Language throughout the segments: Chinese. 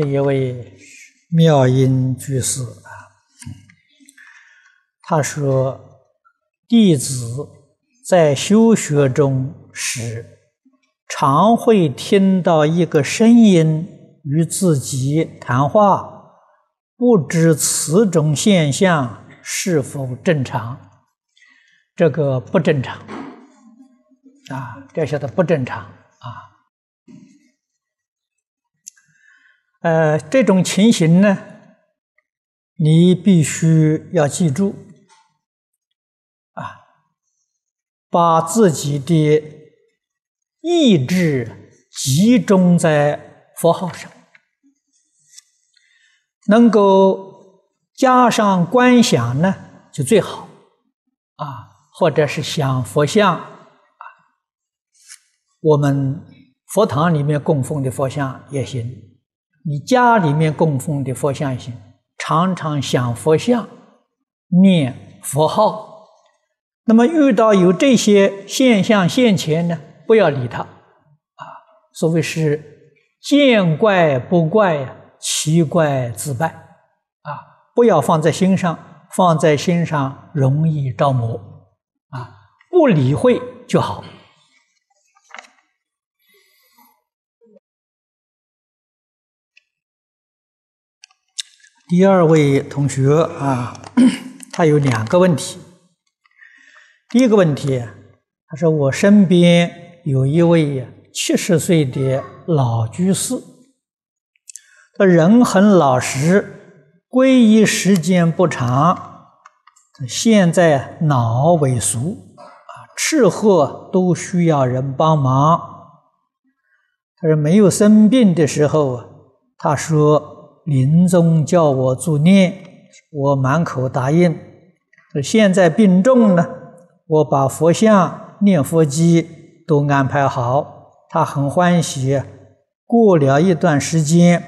这一位妙音居士啊，他说：“弟子在修学中时，常会听到一个声音与自己谈话，不知此种现象是否正常？这个不正常啊，这晓得不正常啊。”呃，这种情形呢，你必须要记住，啊，把自己的意志集中在佛号上，能够加上观想呢，就最好，啊，或者是想佛像，啊，我们佛堂里面供奉的佛像也行。你家里面供奉的佛像行，常常想佛像，念佛号，那么遇到有这些现象现前呢，不要理他，啊，所谓是见怪不怪呀，奇怪自败，啊，不要放在心上，放在心上容易着魔，啊，不理会就好。第二位同学啊，他有两个问题。第一个问题，他说我身边有一位七十岁的老居士，他人很老实，皈依时间不长，现在脑萎缩啊，吃喝都需要人帮忙。他说没有生病的时候，他说。临终叫我助念，我满口答应。现在病重呢，我把佛像、念佛机都安排好，他很欢喜。过了一段时间，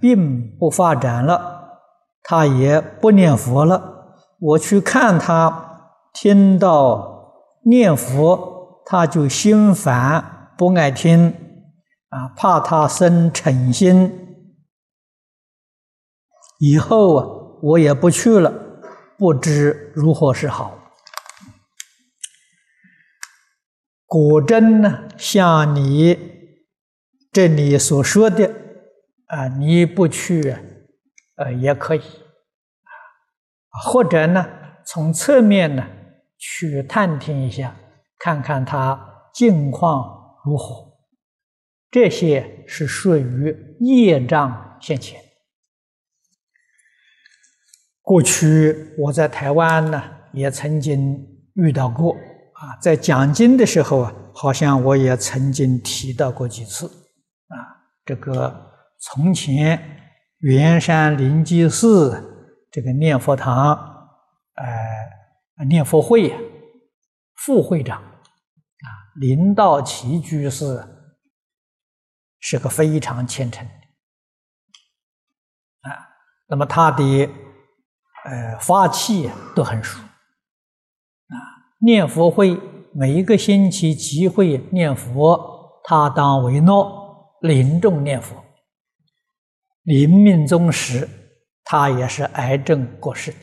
病不发展了，他也不念佛了。我去看他，听到念佛，他就心烦，不爱听，啊，怕他生嗔心。以后啊，我也不去了，不知如何是好。果真呢，像你这里所说的啊，你不去，呃，也可以，或者呢，从侧面呢去探听一下，看看他境况如何。这些是属于业障现前。过去我在台湾呢，也曾经遇到过啊，在讲经的时候啊，好像我也曾经提到过几次啊。这个从前圆山灵济寺这个念佛堂，呃，念佛会副会长啊，林道奇居士是个非常虔诚的啊，那么他的。呃，法器都很熟啊！念佛会每一个星期集会念佛，他当为诺，临终念佛。临命终时，他也是癌症过世。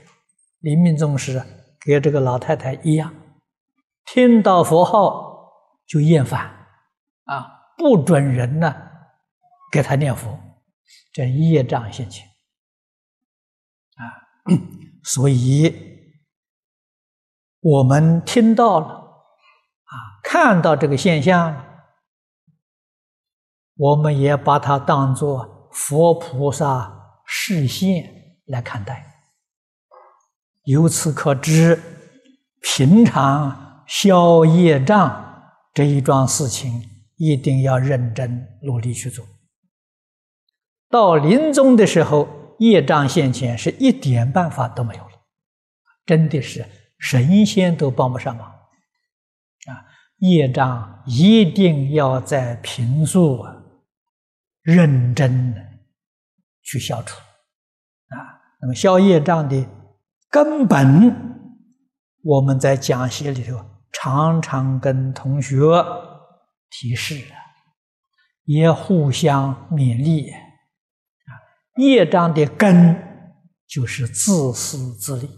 临命终时，跟这个老太太一样，听到佛号就厌烦啊，不准人呢给他念佛，这业障现前啊。所以，我们听到了，啊，看到这个现象，我们也把它当作佛菩萨示现来看待。由此可知，平常消业障这一桩事情，一定要认真努力去做。到临终的时候。业障现前，是一点办法都没有了，真的是神仙都帮不上忙啊！业障一定要在平素啊，认真的去消除啊。那么消业障的根本，我们在讲习里头常常跟同学提示，也互相勉励。业障的根就是自私自利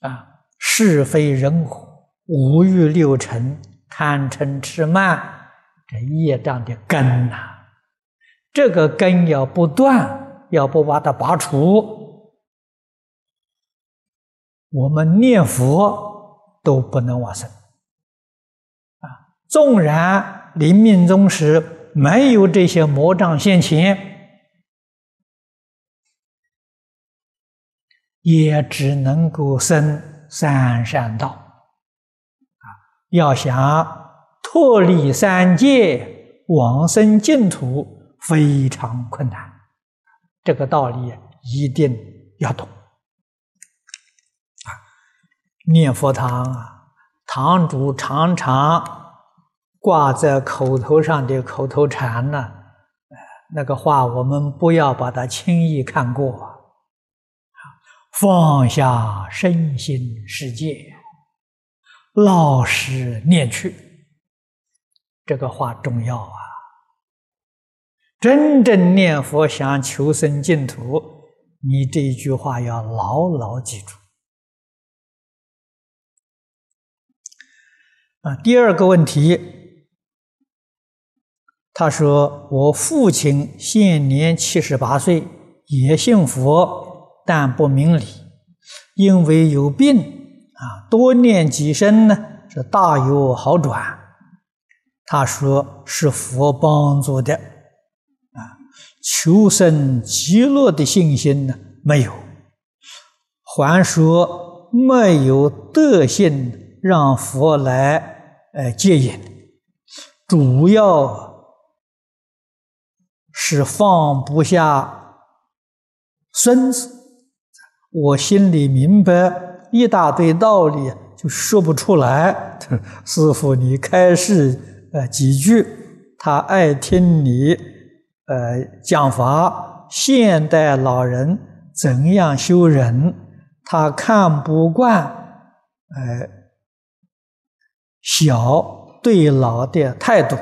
啊，是非人我、五欲六尘、贪嗔痴慢，这业障的根呐，这个根要不断，要不把它拔除，我们念佛都不能往生啊。纵然临命终时。没有这些魔障现前，也只能够生三善道啊！要想脱离三界，往生净土，非常困难。这个道理一定要懂啊！念佛堂啊，堂主常常。挂在口头上的口头禅呢？那个话我们不要把它轻易看过。放下身心世界，老实念去。这个话重要啊！真正念佛想求生净土，你这一句话要牢牢记住。啊，第二个问题。他说：“我父亲现年七十八岁，也信佛，但不明理。因为有病啊，多念几声呢，是大有好转。他说是佛帮助的啊，求生极乐的信心呢没有，还说没有德性让佛来呃接引，主要。”是放不下孙子，我心里明白一大堆道理，就说不出来。师傅，你开示呃几句，他爱听你呃讲法。现代老人怎样修人？他看不惯呃小对老的态度。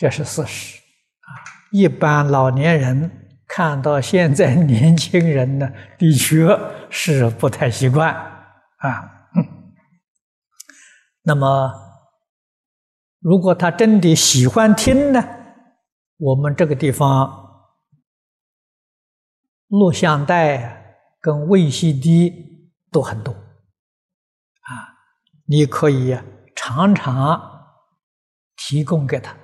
这是事实啊！一般老年人看到现在 年轻人呢，的确是不太习惯啊。那么，如果他真的喜欢听呢，我们这个地方录像带跟 VCD 都很多啊，你可以常常提供给他。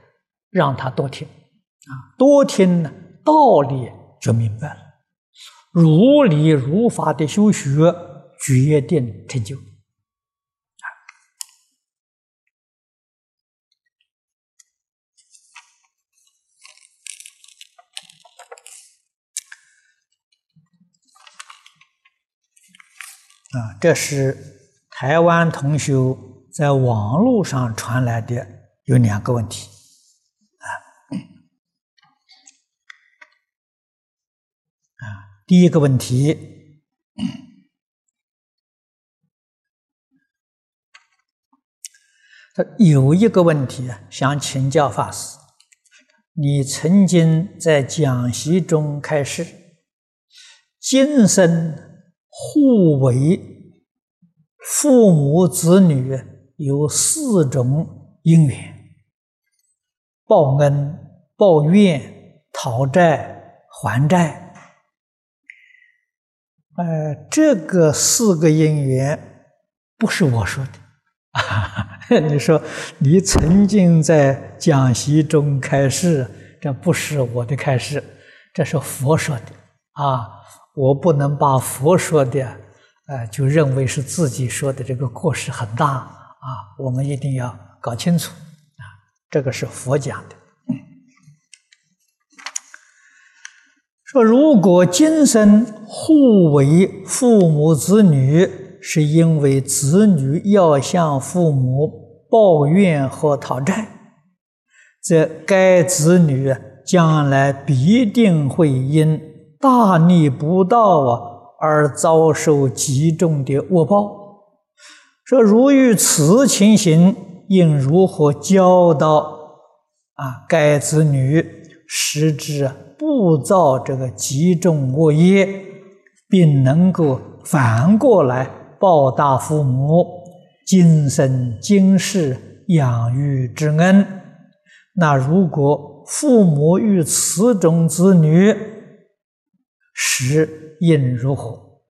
让他多听，啊，多听呢，道理就明白了，如理如法的修学，决定成就。啊，这是台湾同学在网络上传来的，有两个问题。第一个问题，他有一个问题啊，想请教法师。你曾经在讲习中开示，今生互为父母子女有四种因缘：报恩、报怨、讨债、还债。呃，这个四个因缘不是我说的啊！你说你曾经在讲习中开示，这不是我的开示，这是佛说的啊！我不能把佛说的，呃，就认为是自己说的，这个过失很大啊！我们一定要搞清楚啊，这个是佛讲的。说，如果今生互为父母子女，是因为子女要向父母抱怨和讨债，则该子女将来必定会因大逆不道啊而遭受极重的恶报。说，如遇此情形，应如何教导啊，该子女使之不造这个极重恶业，并能够反过来报答父母今生今世养育之恩。那如果父母与此种子女，时应如何？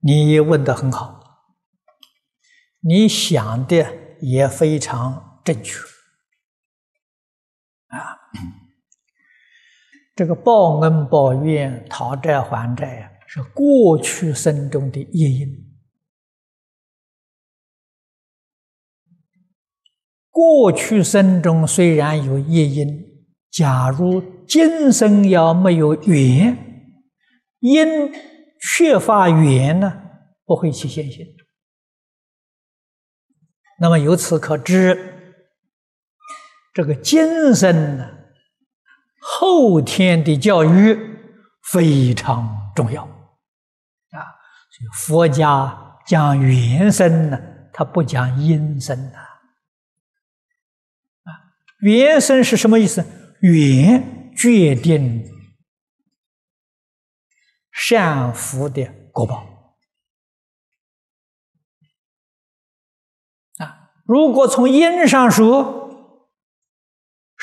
你问的很好，你想的也非常正确啊！这个报恩报怨、讨债还债是过去生中的业因。过去生中虽然有业因。假如今生要没有缘，因缺乏缘呢，不会起现行。那么由此可知，这个今生呢，后天的教育非常重要啊。所以佛家讲缘生呢，他不讲因生的啊。缘生是什么意思？缘决定善福的果报啊！如果从因上说，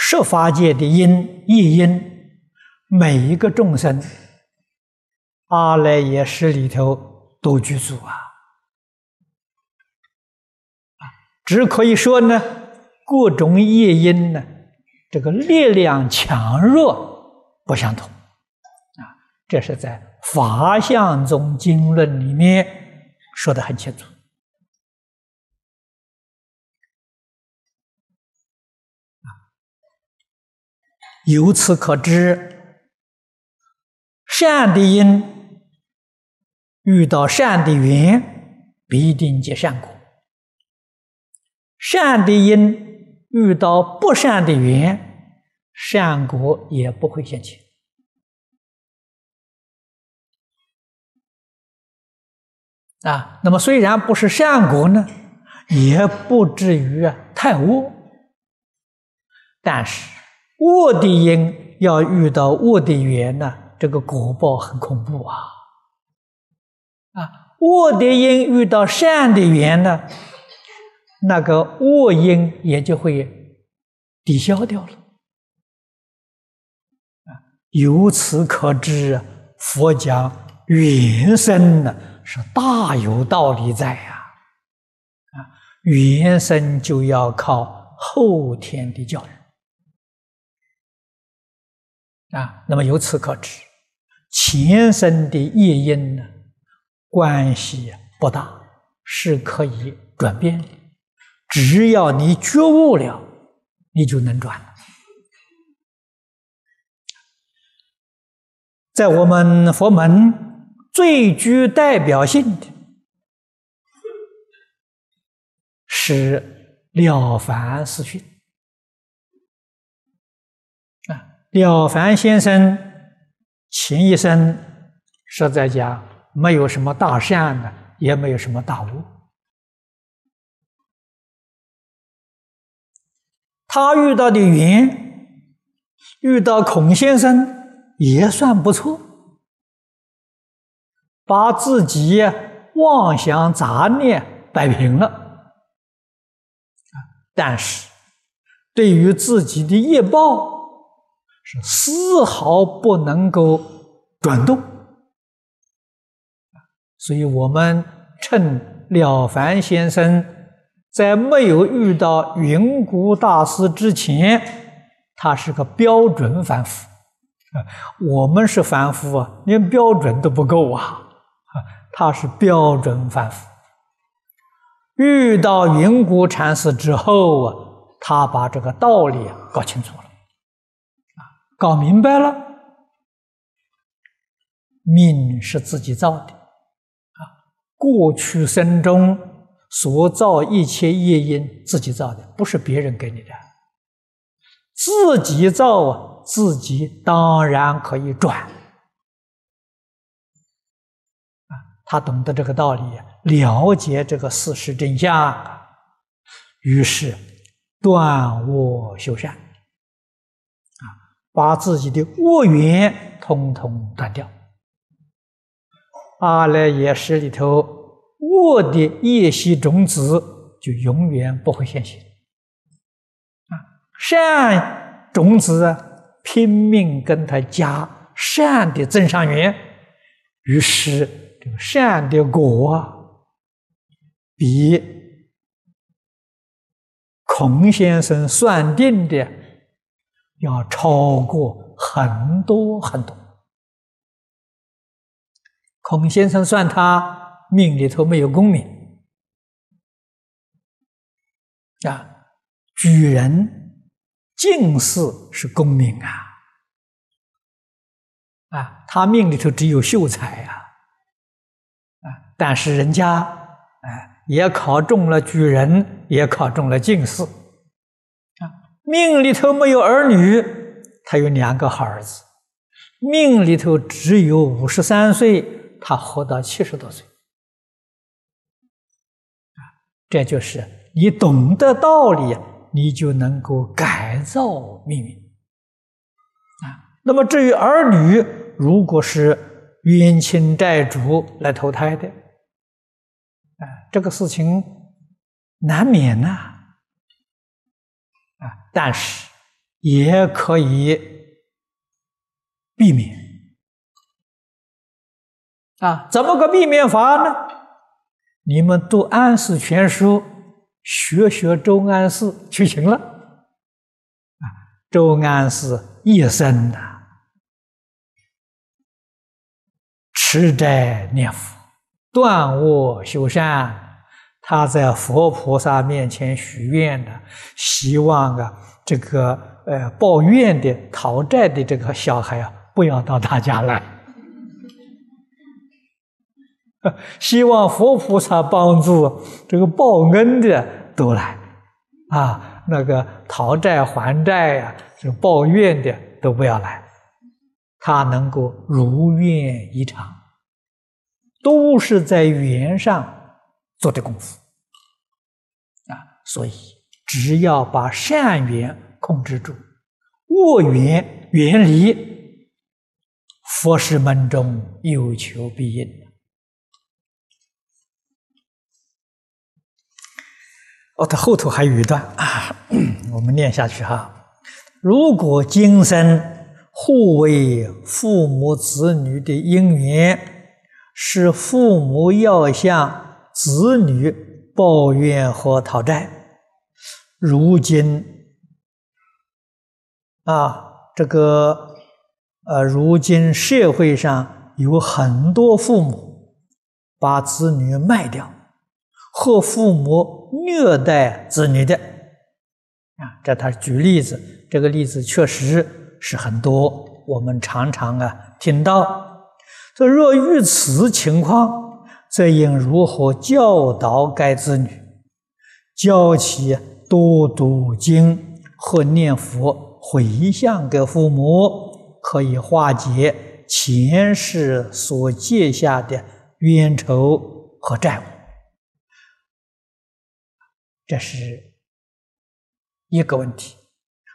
十法界的因业因，每一个众生，阿赖耶识里头都具足啊！只可以说呢，各种业因呢。这个力量强弱不相同，啊，这是在《法相宗经论》里面说的很清楚。由此可知，善的因遇到善的缘，必定结善果；善的因。遇到不善的缘，善果也不会现前啊。那么虽然不是善果呢，也不至于啊太恶。但是恶的因要遇到恶的缘呢，这个果报很恐怖啊！啊，恶的因遇到善的缘呢？那个恶因也就会抵消掉了啊！由此可知，佛讲原生呢是大有道理在呀啊！原生就要靠后天的教育啊。那么由此可知，前生的业因呢关系不大，是可以转变的。只要你觉悟了，你就能转。在我们佛门最具代表性的，是《了凡四训》了凡先生前一生实在讲没有什么大善的，也没有什么大恶。他遇到的缘，遇到孔先生也算不错，把自己妄想杂念摆平了。但是对于自己的业报，是丝毫不能够转动。所以我们趁了凡先生。在没有遇到云谷大师之前，他是个标准凡夫啊。我们是凡夫啊，连标准都不够啊。啊，他是标准凡夫。遇到云谷禅师之后啊，他把这个道理搞清楚了，搞明白了，命是自己造的，啊，过去生中。所造一切业因，自己造的，不是别人给你的。自己造啊，自己当然可以转。啊，他懂得这个道理，了解这个事实真相，于是断恶修善，把自己的恶缘通通断掉。阿赖耶识里头恶的业习种子就永远不会现行，啊，善种子，拼命跟他加善的增上缘，于是这个善的果比孔先生算定的要超过很多很多。孔先生算他命里头没有功名。啊，举人进士是功名啊，啊，他命里头只有秀才呀，啊，但是人家哎也考中了举人，也考中了进士，命里头没有儿女，他有两个好儿子，命里头只有五十三岁。他活到七十多岁，这就是你懂得道理，你就能够改造命运，啊。那么至于儿女，如果是冤亲债主来投胎的，啊，这个事情难免呐，但是也可以避免。啊，怎么个避免法呢？你们读《安史全书》，学学周安世就行了。啊，周安世一生呐，持斋念佛，断恶修善。他在佛菩萨面前许愿的，希望啊，这个呃报怨的讨债的这个小孩啊，不要到他家来。希望佛菩萨帮助这个报恩的都来，啊，那个讨债还债呀，这报怨的都不要来，他能够如愿以偿，都是在缘上做的功夫，啊，所以只要把善缘控制住，恶缘远离，佛事门中有求必应。哦，他后头还有一段啊，我们念下去哈。如果今生互为父母子女的因缘，是父母要向子女抱怨和讨债，如今啊，这个呃，如今社会上有很多父母把子女卖掉。或父母虐待子女的，啊，这他举例子，这个例子确实是很多，我们常常啊听到。说若遇此情况，则应如何教导该子女？教其多读经和念佛回向给父母，可以化解前世所结下的冤仇和债务。这是一个问题，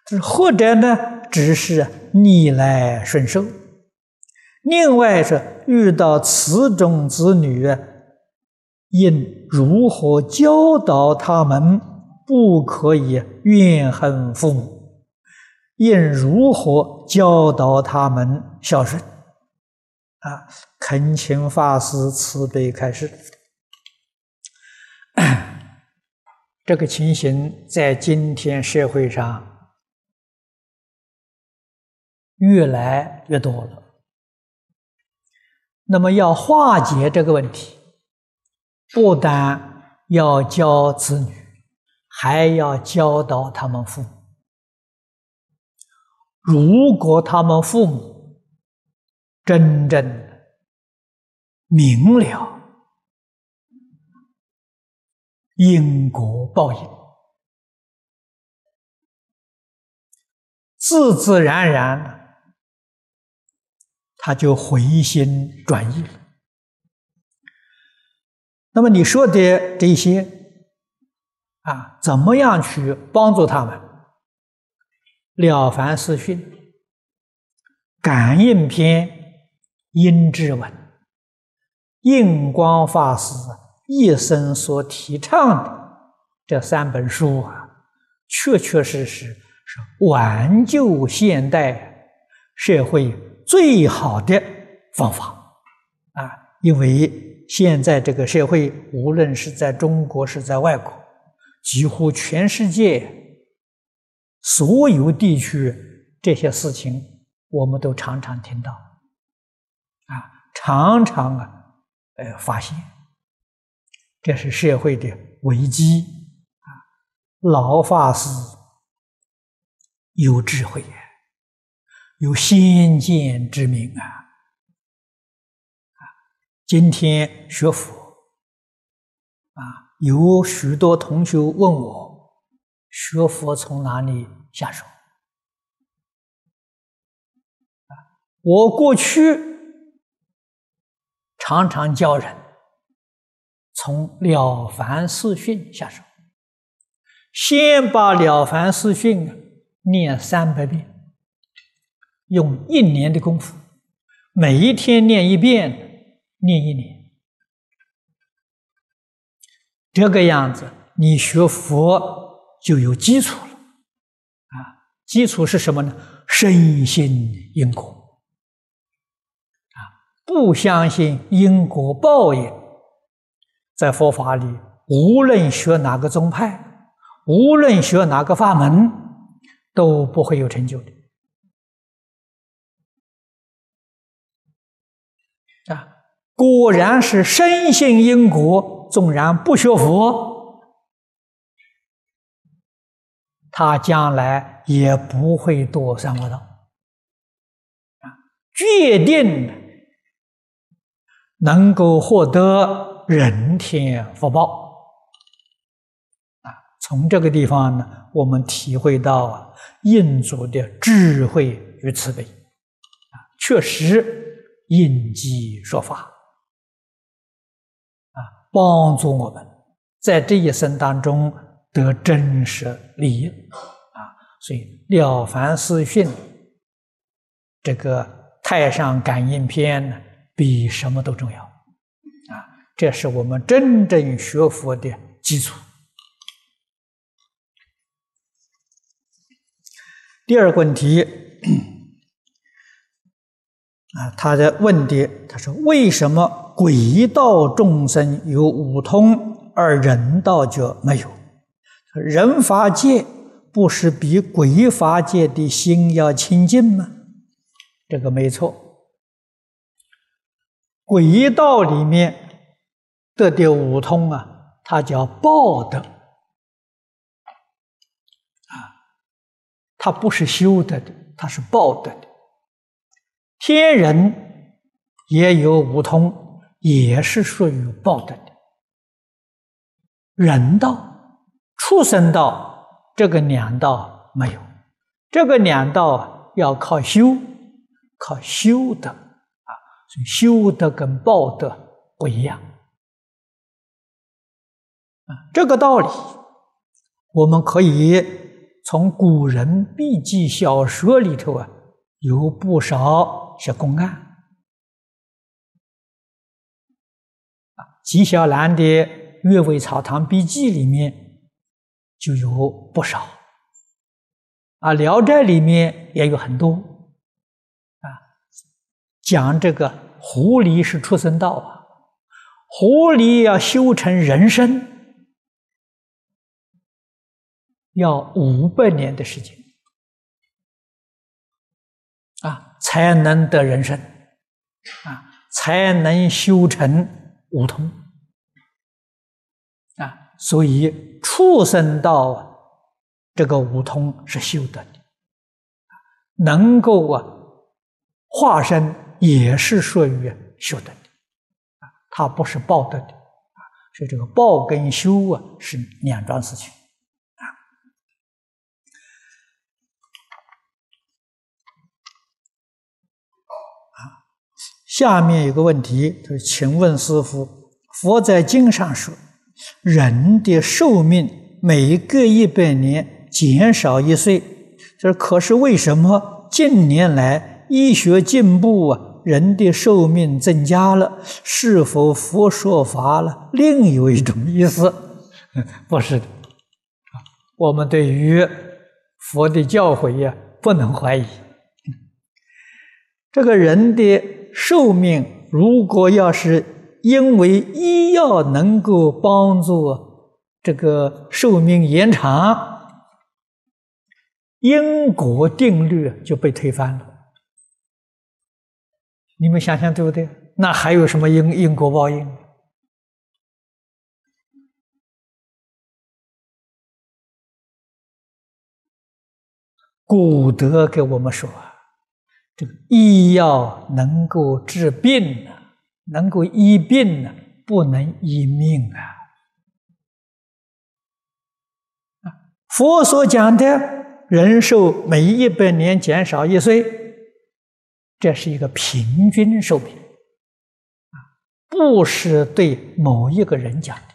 就是或者呢，只是逆来顺受；另外是遇到此种子女，应如何教导他们不可以怨恨父母？应如何教导他们孝顺？啊，恳请法师慈悲开示。这个情形在今天社会上越来越多了。那么要化解这个问题，不但要教子女，还要教导他们父母。如果他们父母真正明了。因果报应，自自然然，他就回心转意了。那么你说的这些，啊，怎么样去帮助他们？《了凡四训》《感应篇》《阴质文》，印光法师一生所提倡的这三本书啊，确确实实是挽救现代社会最好的方法啊！因为现在这个社会，无论是在中国，是在外国。几乎全世界所有地区这些事情，我们都常常听到，啊，常常啊，呃，发现这是社会的危机啊。老法师有智慧，有先见之明啊，今天学佛啊。有许多同学问我，学佛从哪里下手？我过去常常教人从《了凡四训》下手，先把《了凡四训》念三百遍，用一年的功夫，每一天念一遍，念一念。这个样子，你学佛就有基础了，啊，基础是什么呢？深信因果，啊，不相信因果报应，在佛法里，无论学哪个宗派，无论学哪个法门，都不会有成就的，啊，果然是深信因果。纵然不学佛，他将来也不会堕三恶道。啊，决定能够获得人天福报。啊，从这个地方呢，我们体会到啊印祖的智慧与慈悲。啊，确实应机说法。帮助我们在这一生当中得真实利益啊！所以《了凡四训》这个《太上感应篇》呢，比什么都重要啊！这是我们真正学佛的基础。第二个问题啊，他的问的，他说为什么？鬼道众生有五通，而人道就没有。人法界不是比鬼法界的心要清净吗？这个没错。鬼道里面得的五通啊，它叫报德啊，它不是修得的，它是报德的。天人也有五通。也是属于报德的。人道、畜生道这个两道没有，这个两道要靠修，靠修的啊。所以修德跟报德不一样啊。这个道理，我们可以从古人笔记小说里头啊，有不少些公案。纪晓岚的《阅微草堂笔记》里面就有不少，啊，《聊斋》里面也有很多，啊，讲这个狐狸是畜生道啊，狐狸要修成人身，要五百年的时间，才能得人身，啊，才能修成五通。啊，所以畜生道啊这个五通是修得的，能够啊化身也是属于修得的，啊，它不是报得的，啊，所以这个报跟修啊是两桩事情，下面有个问题，就是请问师傅，佛在经上说。人的寿命每隔一百年减少一岁。这可是为什么近年来医学进步啊，人的寿命增加了？是否佛说法了？另有一种意思？不是的，我们对于佛的教诲呀，不能怀疑。这个人的寿命，如果要是因为医药能够帮助这个寿命延长。因果定律就被推翻了，你们想想对不对？那还有什么因因果报应？古德给我们说，这个医药能够治病呢，能够医病呢，不能医命啊！佛所讲的。人寿每一百年减少一岁，这是一个平均寿命，啊，不是对某一个人讲的，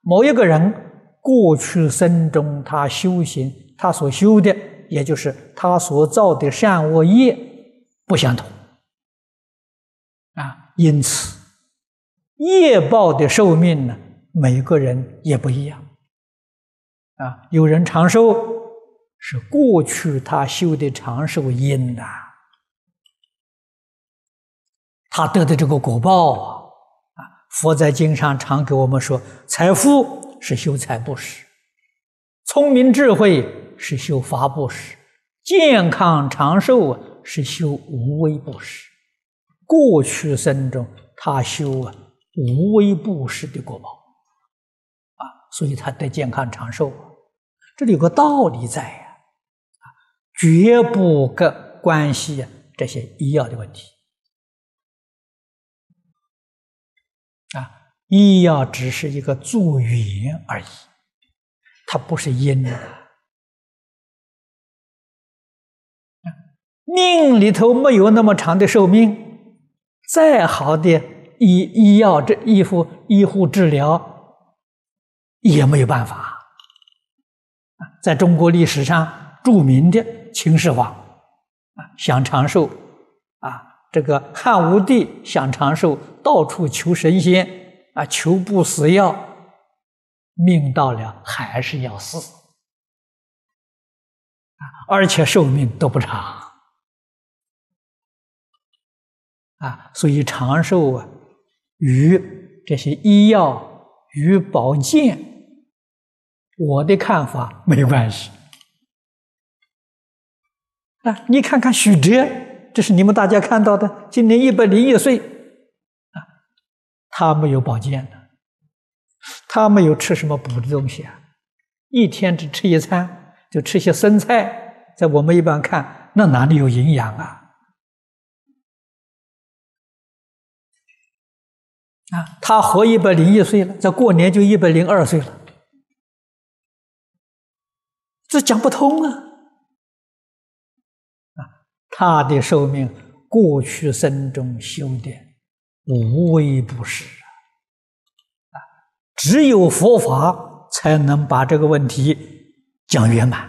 某一个人过去生中他修行，他所修的，也就是他所造的善恶业不相同，啊，因此业报的寿命呢，每个人也不一样，啊，有人长寿。是过去他修的长寿因呐，他得的这个果报，啊，佛在经上常给我们说，财富是修财布施，聪明智慧是修法布施，健康长寿啊是修无为布施。过去生中他修啊无为布施的果报，啊，所以他得健康长寿。这里有个道理在呀。绝不跟关系这些医药的问题啊，医药只是一个助缘而已，它不是因命里头没有那么长的寿命，再好的医医药这医护医护治疗也没有办法。在中国历史上著名的。秦始皇啊，想长寿啊，这个汉武帝想长寿，到处求神仙啊，求不死药，命到了还是要死啊，而且寿命都不长啊，所以长寿啊，与这些医药与保健，我的看法没关系。啊，你看看许哲，这是你们大家看到的，今年一百零一岁，啊，他没有保健的，他没有吃什么补的东西啊，一天只吃一餐，就吃些生菜，在我们一般看，那哪里有营养啊？啊，他活一百零一岁了，在过年就一百零二岁了，这讲不通啊！啊他的寿命，过去生中修的无微不施啊，只有佛法才能把这个问题讲圆满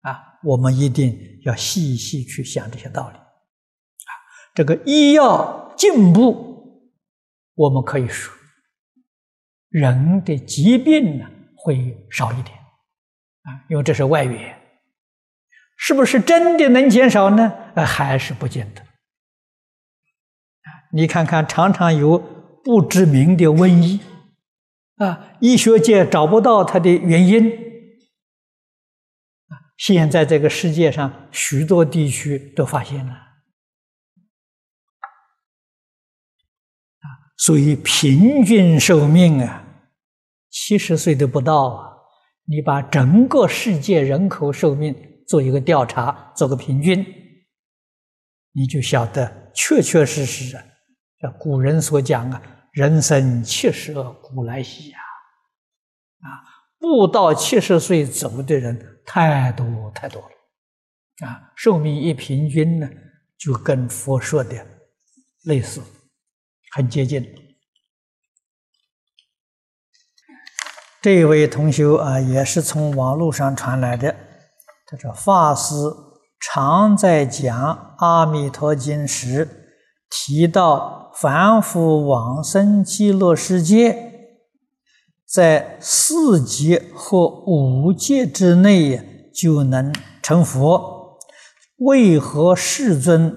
啊！我们一定要细细去想这些道理啊！这个医药进步，我们可以说，人的疾病呢会少一点啊，因为这是外援。是不是真的能减少呢？呃，还是不见得。你看看，常常有不知名的瘟疫，啊，医学界找不到它的原因。现在这个世界上许多地区都发现了。所以平均寿命啊，七十岁都不到啊。你把整个世界人口寿命。做一个调查，做个平均，你就晓得确确实实啊，古人所讲啊，“人生七十古来稀啊”，啊，不到七十岁走的人太多太多了，啊，寿命一平均呢，就跟佛说的类似，很接近。这位同学啊，也是从网络上传来的。他说：“法师常在讲《阿弥陀经》时，提到凡夫往生极乐世界，在四界或五界之内就能成佛。为何世尊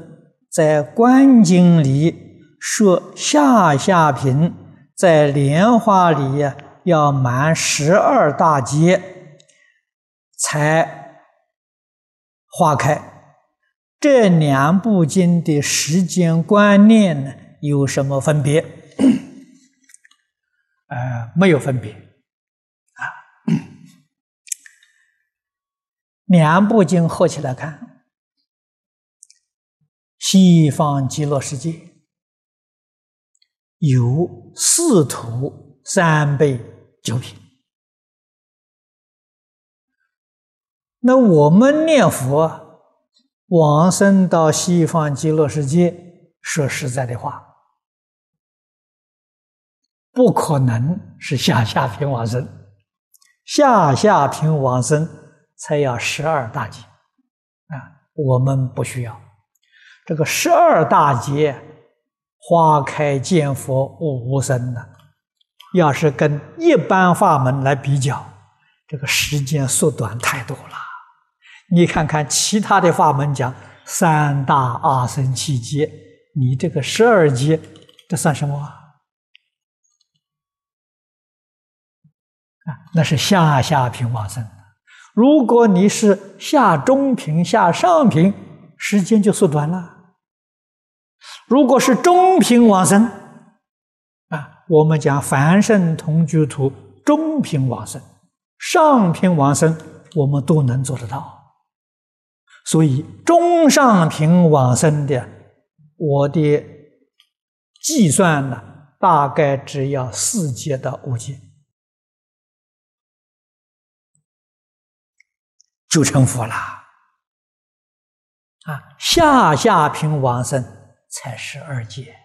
在观经里说下下品，在莲花里呀？”要满十二大劫才花开。这两部经的时间观念呢，有什么分别？呃，没有分别啊。两部经合起来看，西方极乐世界有四土三辈。九品。那我们念佛往生到西方极乐世界，说实在的话，不可能是下下品往生，下下品往生才要十二大劫啊！我们不需要这个十二大劫，花开见佛无生的。要是跟一般法门来比较，这个时间缩短太多了。你看看其他的法门讲三大阿僧祇劫，你这个十二劫，这算什么啊？那是下下品往生。如果你是下中品、下上品，时间就缩短了。如果是中品往生，啊我们讲凡圣同居土中品往生、上品往生，我们都能做得到。所以中上品往生的，我的计算呢，大概只要四阶到五阶就成佛了。啊，下下品往生才十二阶。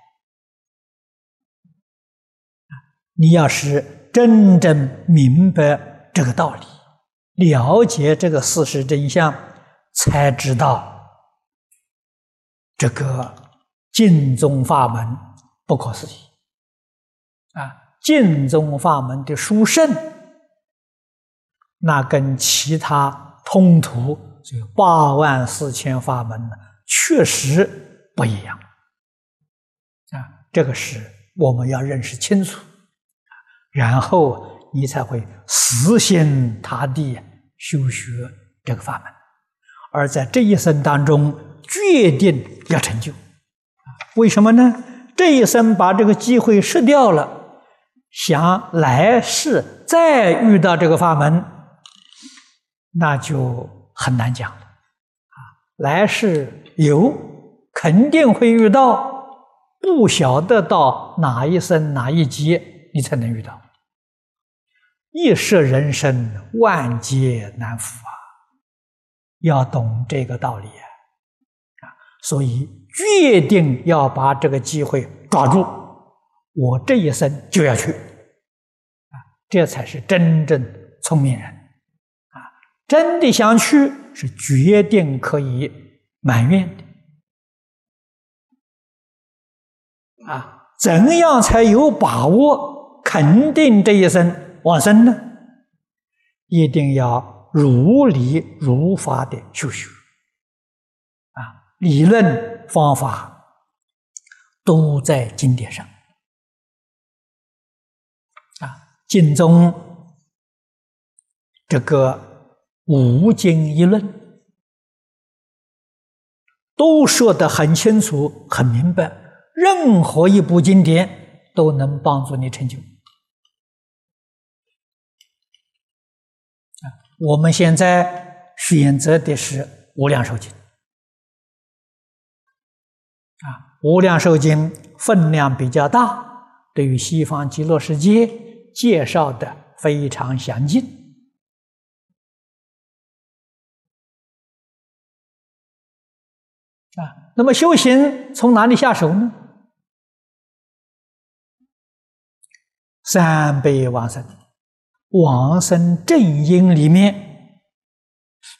你要是真正明白这个道理，了解这个事实真相，才知道这个净宗法门不可思议啊！净宗法门的殊胜，那跟其他通途这八万四千法门呢，确实不一样！这个是我们要认识清楚。然后你才会死心塌地修学这个法门，而在这一生当中决定要成就，为什么呢？这一生把这个机会失掉了，想来世再遇到这个法门，那就很难讲了。啊，来世有肯定会遇到，不晓得到哪一生哪一劫你才能遇到。一世人生，万劫难复啊！要懂这个道理啊！啊，所以决定要把这个机会抓住，我这一生就要去啊！这才是真正聪明人啊！真的想去，是决定可以满愿的啊！怎样才有把握肯定这一生？往生呢，一定要如理如法的修学，啊，理论方法都在经典上，啊，经中这个五经一论都说得很清楚、很明白，任何一部经典都能帮助你成就啊。我们现在选择的是《无量寿经》啊，《无量寿经》分量比较大，对于西方极乐世界介绍的非常详尽啊。那么修行从哪里下手呢？三辈往生。往生正因里面，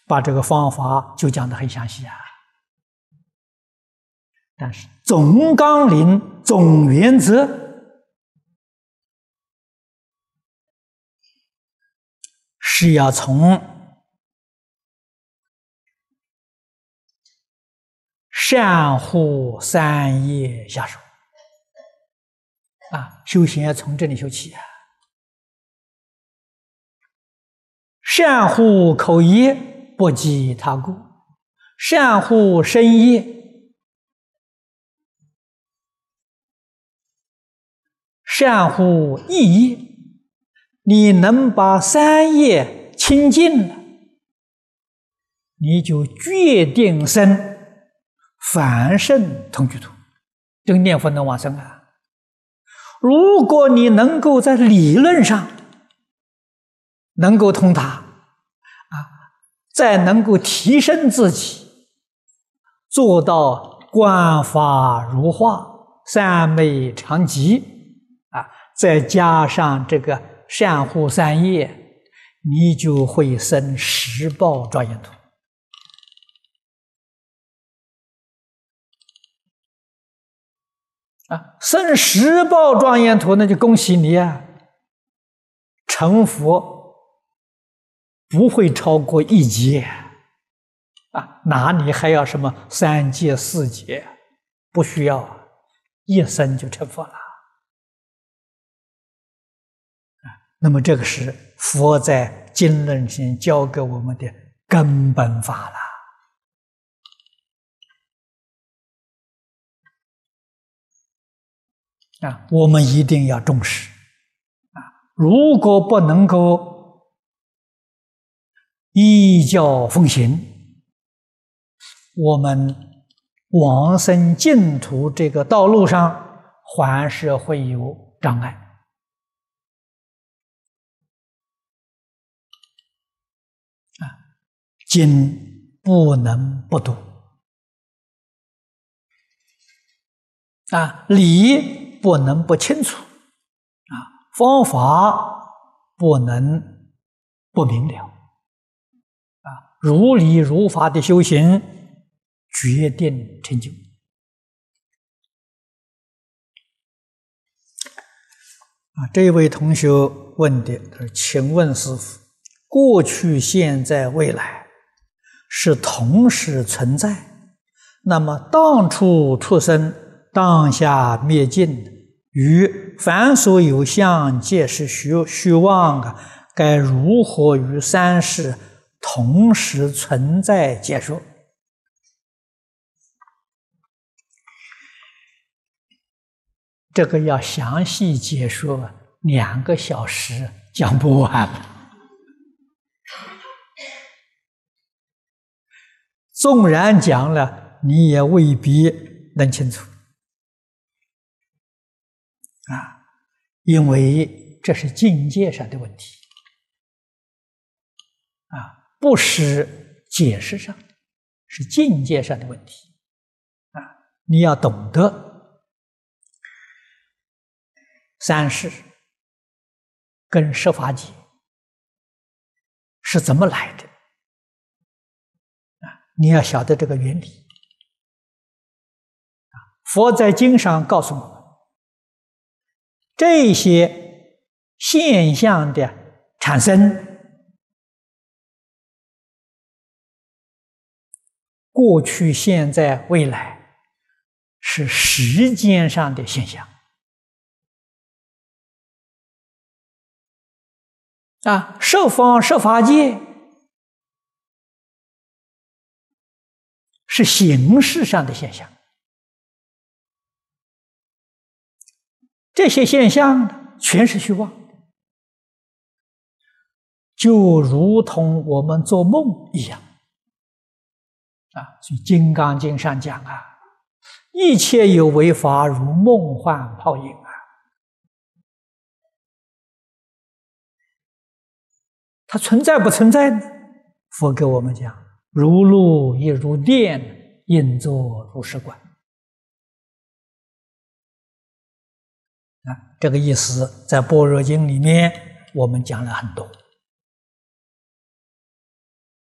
把这个方法就讲的很详细啊。但是总纲领、总原则是要从善护三业下手啊，修行要从这里修起啊。善护口业，不及他故；善护身业。善护意业，你能把三业清净了，你就决定生凡圣同居土，这个念佛能往生啊！如果你能够在理论上能够通达啊，再能够提升自己，做到观法如画，三昧常寂。再加上这个善护三业，你就会生十报庄严土啊！生十报庄严土，那就恭喜你啊！成佛不会超过一劫啊！哪里还要什么三界四劫？不需要，一生就成佛了。啊那么，这个是佛在经论上教给我们的根本法了啊！我们一定要重视啊！如果不能够依教奉行，我们往生净土这个道路上还是会有障碍啊。经不能不读啊，理不能不清楚啊，方法不能不明了啊，如理如法的修行，决定成就啊。这位同学问的，他说：“请问师傅，过去、现在、未来？”是同时存在，那么当初出生，当下灭尽，与凡所有相皆是虚虚妄啊！该如何与三世同时存在解说？这个要详细解说，两个小时讲不完。纵然讲了，你也未必能清楚啊，因为这是境界上的问题啊，不是解释上，是境界上的问题啊。你要懂得三世跟设法界是怎么来的。啊你要晓得这个原理！佛在经上告诉我们，这些现象的产生，过去、现在、未来，是时间上的现象啊！设方设法界。是形式上的现象，这些现象全是虚妄，就如同我们做梦一样啊！所以《金刚经》上讲啊，一切有为法，如梦幻泡影啊，它存在不存在呢？佛给我们讲。如露亦如电，应作如是观。这个意思在《般若经》里面我们讲了很多。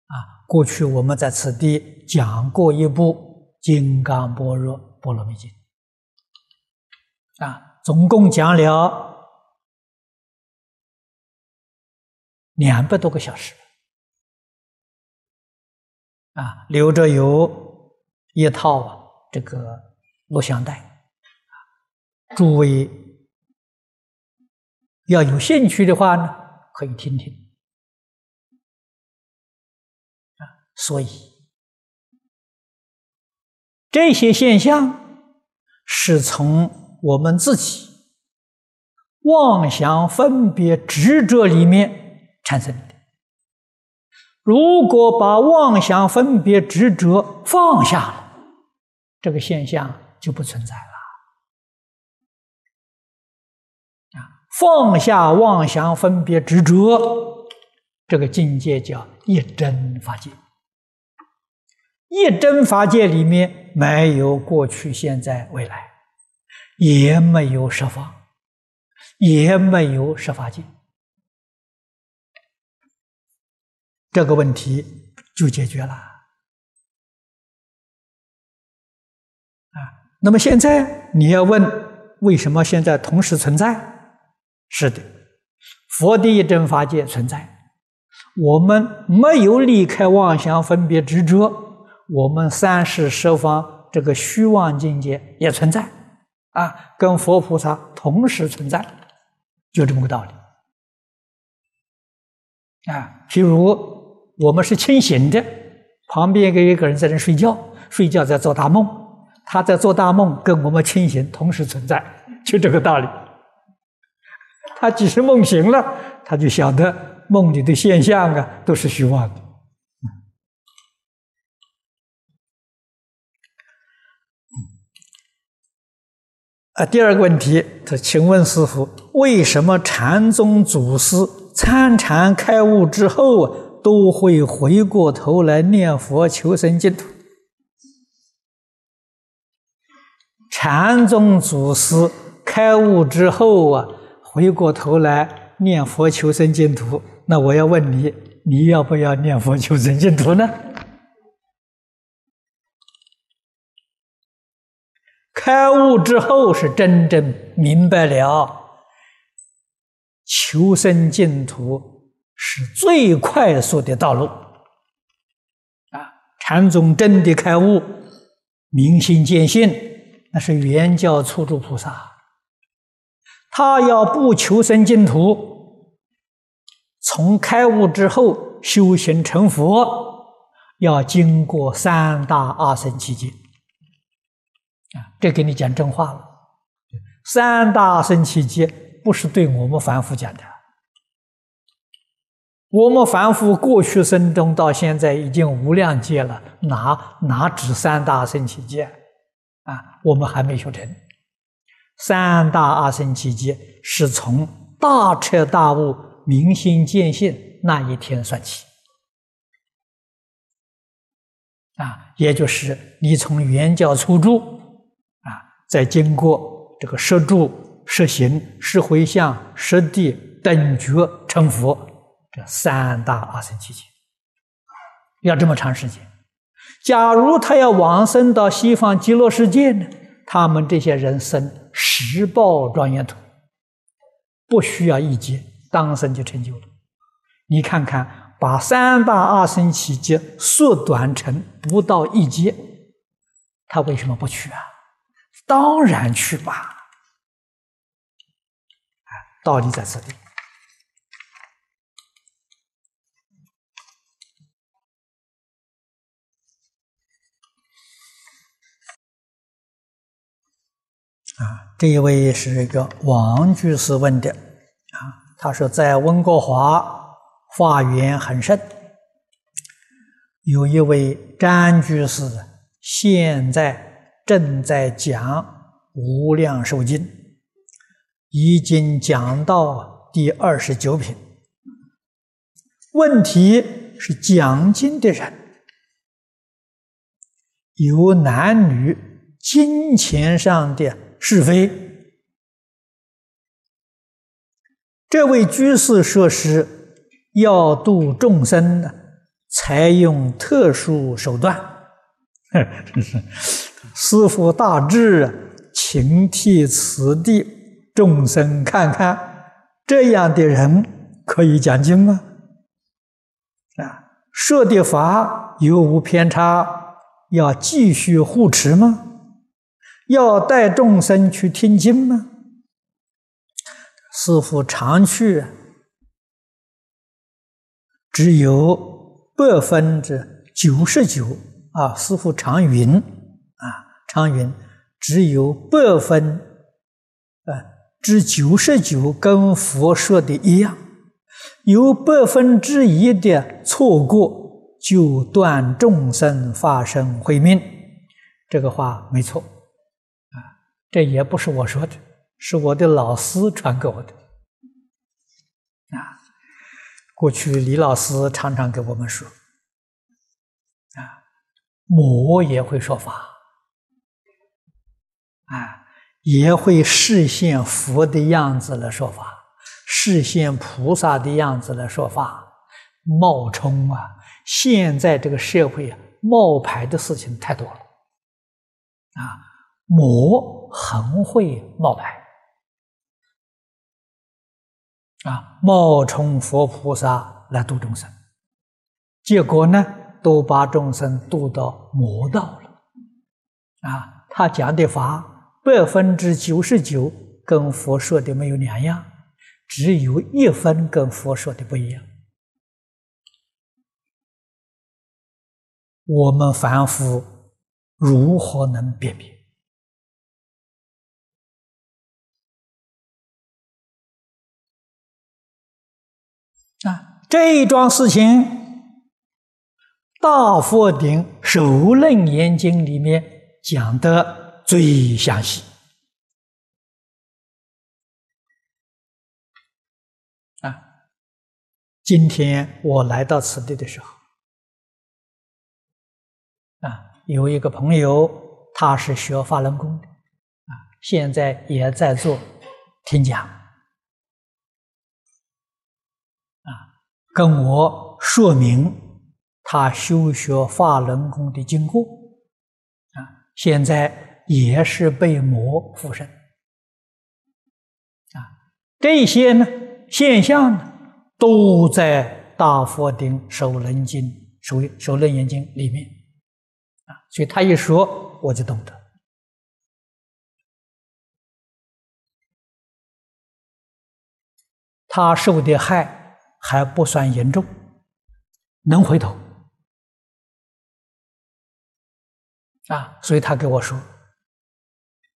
啊，过去我们在此地讲过一部《金刚般若波罗蜜经》，啊，总共讲了两百多个小时，啊，留着有一套啊这个录像带，啊，诸位要有兴趣的话呢，可以听听。所以，这些现象是从我们自己妄想、分别、执着里面产生的。如果把妄想、分别、执着放下了，这个现象就不存在放下妄想、分别、执着，这个境界叫一真法界。一真法界里面没有过去、现在、未来，也没有十法，也没有十法界，这个问题就解决了。啊，那么现在你要问为什么现在同时存在？是的，佛第一真法界存在，我们没有离开妄想、分别、执着。我们三世十方这个虚妄境界也存在，啊，跟佛菩萨同时存在，就这么个道理。啊，譬如我们是清醒的，旁边有一个人在那睡觉，睡觉在做大梦，他在做大梦，跟我们清醒同时存在，就这个道理。他即使梦醒了，他就晓得梦里的现象啊都是虚妄的。啊，第二个问题，他请问师傅，为什么禅宗祖师参禅开悟之后啊都会回过头来念佛求生净土？禅宗祖师开悟之后啊，回过头来念佛求生净土，那我要问你，你要不要念佛求生净土呢？开悟之后是真正明白了，求生净土是最快速的道路。啊，禅宗真的开悟，明心见性，那是圆教初住菩萨。他要不求生净土，从开悟之后修行成佛，要经过三大阿僧祇劫。这给你讲真话了，三大圣奇劫不是对我们凡夫讲的，我们凡夫过去生中到现在已经无量劫了，哪哪止三大圣奇劫啊？我们还没修成。三大阿僧祇劫是从大彻大悟、明心见性那一天算起，啊，也就是你从原教初住。再经过这个十住、十行、十回向、十地等觉成佛，这三大阿僧祇劫，要这么长时间。假如他要往生到西方极乐世界呢？他们这些人生十报庄严土，不需要一劫，当生就成就了。你看看，把三大阿僧祇劫缩短成不到一劫，他为什么不去啊？当然去吧，啊，道理在这里。啊，这一位是一个王居士问的，啊，他说在温哥华法缘很盛，有一位张居士现在。正在讲《无量寿经》，已经讲到第二十九品。问题是讲经的人有男女、金钱上的是非，这位居士说是要度众生呢，采用特殊手段。师傅大智，请替此地众生看看，这样的人可以讲经吗？啊，说的法有无偏差？要继续护持吗？要带众生去听经吗？师傅常去，只有百分之九十九啊。师傅常云啊，常云只有百分啊之九十九跟佛说的一样，有百分之一的错过，就断众生发生慧命。这个话没错。这也不是我说的，是我的老师传给我的。啊，过去李老师常常给我们说，啊，魔也会说法，啊，也会示现佛的样子来说法，示现菩萨的样子来说法。冒充啊，现在这个社会啊，冒牌的事情太多了，啊。魔很会冒牌啊，冒充佛菩萨来度众生，结果呢，都把众生度到魔道了啊！他讲的法百分之九十九跟佛说的没有两样，只有一分跟佛说的不一样。我们凡夫如何能辨别？啊，这一桩事情，《大佛顶首楞严经》里面讲的最详细。啊，今天我来到此地的时候，啊，有一个朋友，他是学法轮功的，啊，现在也在做听讲。跟我说明他修学法轮功的经过啊，现在也是被魔附身啊，这些呢现象呢都在《大佛顶首楞经》首首楞严经里面啊，所以他一说我就懂得，他受的害。还不算严重，能回头啊！所以他跟我说，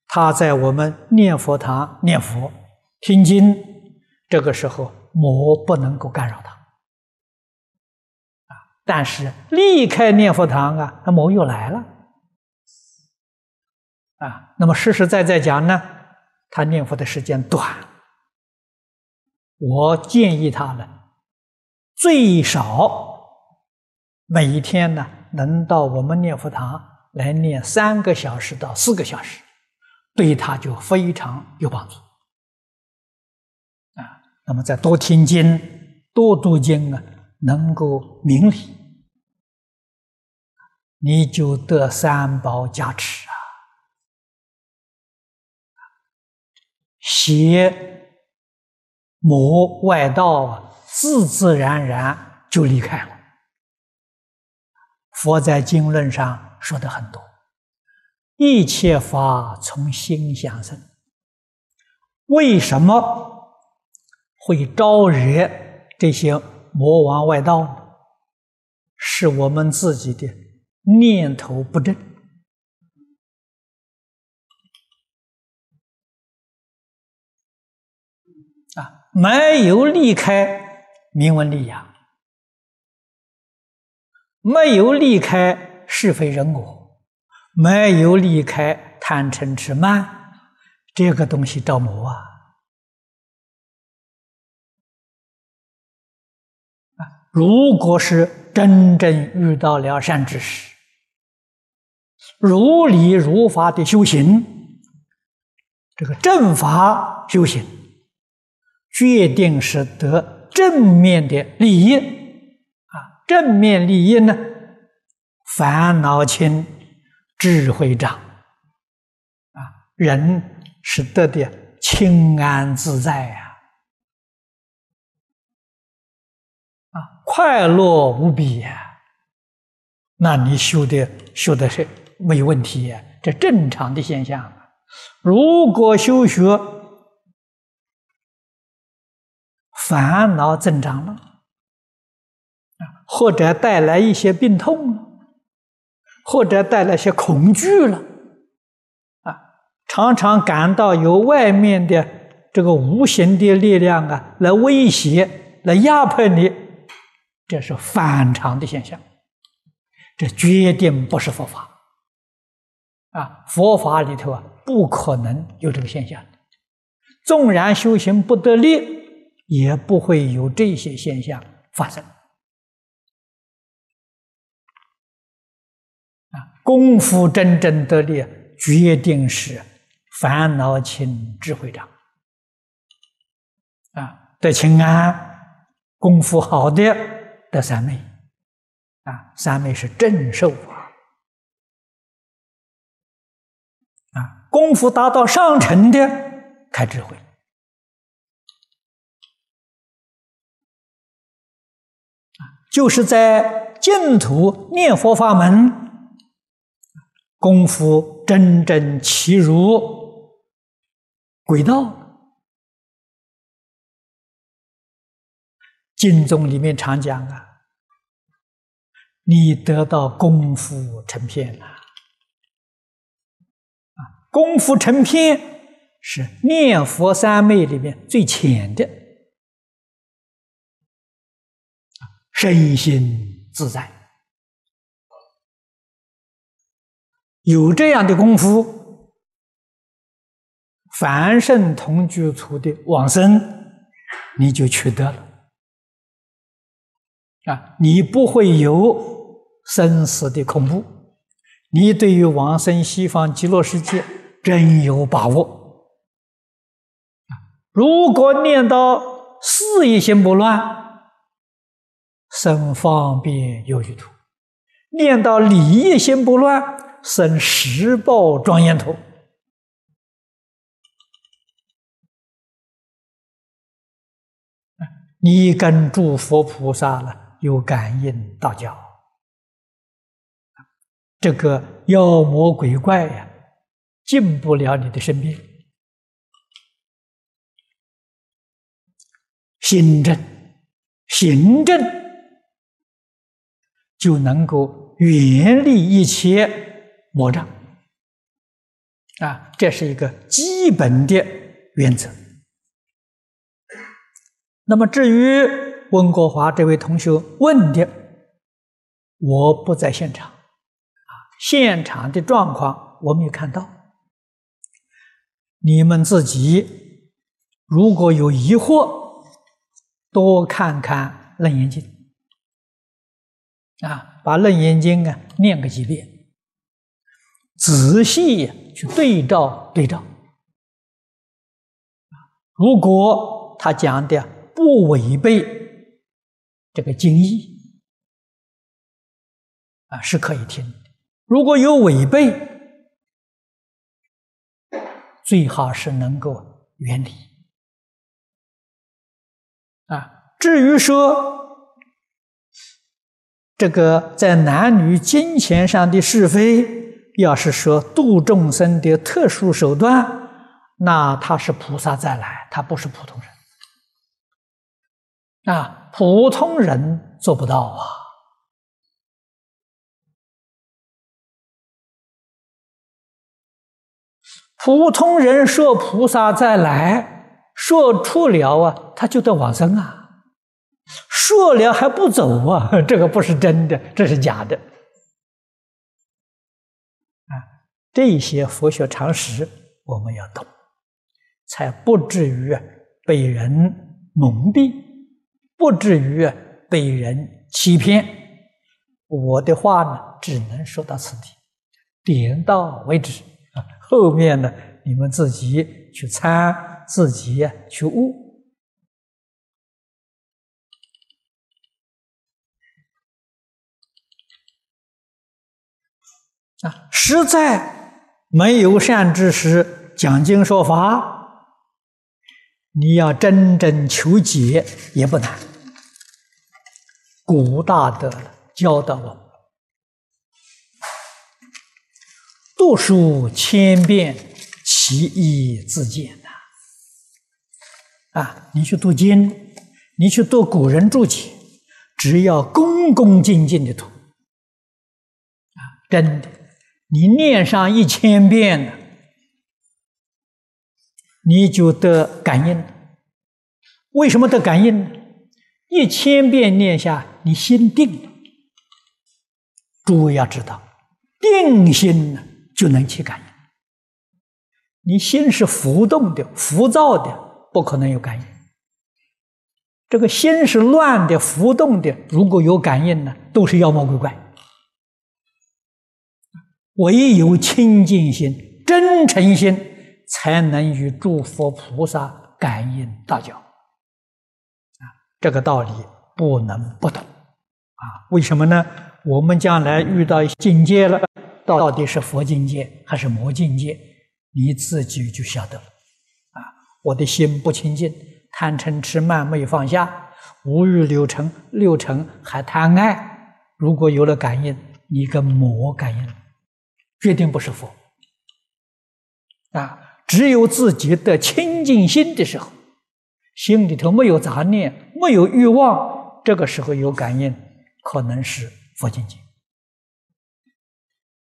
他在我们念佛堂念佛、听经，这个时候魔不能够干扰他啊。但是离开念佛堂啊，那魔又来了啊。那么实实在在讲呢，他念佛的时间短，我建议他呢。最少每一天呢，能到我们念佛堂来念三个小时到四个小时，对他就非常有帮助啊。那么再多听经、多读经啊，能够明理，你就得三宝加持啊，邪魔外道啊。自自然然就离开了。佛在经论上说的很多，一切法从心想生。为什么会招惹这些魔王外道呢？是我们自己的念头不正啊，没有离开。名闻利养，没有离开是非人我，没有离开贪嗔痴慢，这个东西着魔啊！啊，如果是真正遇到了善知识，如理如法的修行，这个正法修行。决定是得正面的利益啊！正面利益呢，烦恼轻，智慧长啊，人是得的清安自在呀，啊，快乐无比呀。那你修的修的是没问题呀，这正常的现象。如果修学烦恼增长了，或者带来一些病痛了，或者带来些恐惧了，啊，常常感到有外面的这个无形的力量啊来威胁、来压迫你，这是反常的现象。这决定不是佛法啊！佛法里头啊，不可能有这个现象。纵然修行不得力，也不会有这些现象发生。啊，功夫真正得力，决定是烦恼轻，智慧长。啊，得清安，功夫好的得三昧。啊，三昧是正受法，啊，功夫达到上乘的开智慧，就是在净土念佛法门，功夫真正起入轨道。经宗里面常讲啊。你得到功夫成片了，啊，功夫成片是念佛三昧里面最浅的，身心自在，有这样的功夫，凡圣同居处的往生，你就取得了。啊，你不会有生死的恐怖，你对于往生西方极乐世界真有把握。如果念到事业心不乱，生方便有余土；念到理业心不乱，生十报庄严土。你跟诸佛菩萨了。有感应道教，这个妖魔鬼怪呀，进不了你的身边。心正、行正，就能够远离一切魔障。啊，这是一个基本的原则。那么至于，温国华这位同学问的，我不在现场，啊，现场的状况我没有看到。你们自己如果有疑惑，多看看《楞严经》，啊，把《楞严经》啊念个几遍，仔细去对照对照，如果他讲的不违背。这个经义啊是可以听的，如果有违背，最好是能够远离。啊，至于说这个在男女金钱上的是非，要是说度众生的特殊手段，那他是菩萨再来，他不是普通人。啊，普通人做不到啊！普通人说菩萨再来说出了啊，他就得往生啊，说了还不走啊，这个不是真的，这是假的。啊，这些佛学常识我们要懂，才不至于被人蒙蔽。不至于被人欺骗。我的话呢，只能说到此地，点到为止。啊，后面呢，你们自己去参，自己去悟。啊，实在没有善知识讲经说法，你要真正求解也不难。古大德教导我们：读书千遍，其义自见呐。啊，你去读经，你去读古人注解，只要恭恭敬敬的读，啊，真的，你念上一千遍，你就得感应。为什么得感应呢？一千遍念下，你心定了。诸位要知道，定心呢，就能起感应。你心是浮动的、浮躁的。不可能有感应。这个心是乱的、浮动的，如果有感应呢，都是妖魔鬼怪。唯有清净心、真诚心，才能与诸佛菩萨感应道交。啊，这个道理不能不懂。啊，为什么呢？我们将来遇到境界了，到底是佛境界还是魔境界，你自己就晓得了。啊我的心不清净，贪嗔痴慢没放下，五欲六尘，六尘还贪爱。如果有了感应，你跟魔感应，决定不是佛。啊，只有自己的清净心的时候，心里头没有杂念，没有欲望，这个时候有感应，可能是佛境界。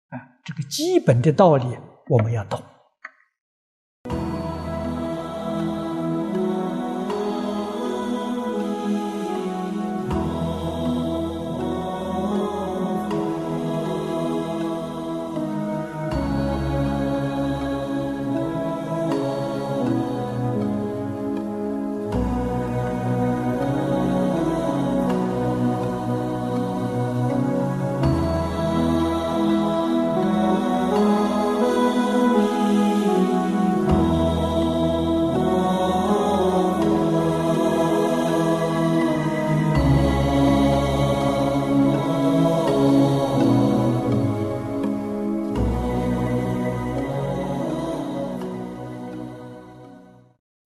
啊，这个基本的道理我们要懂。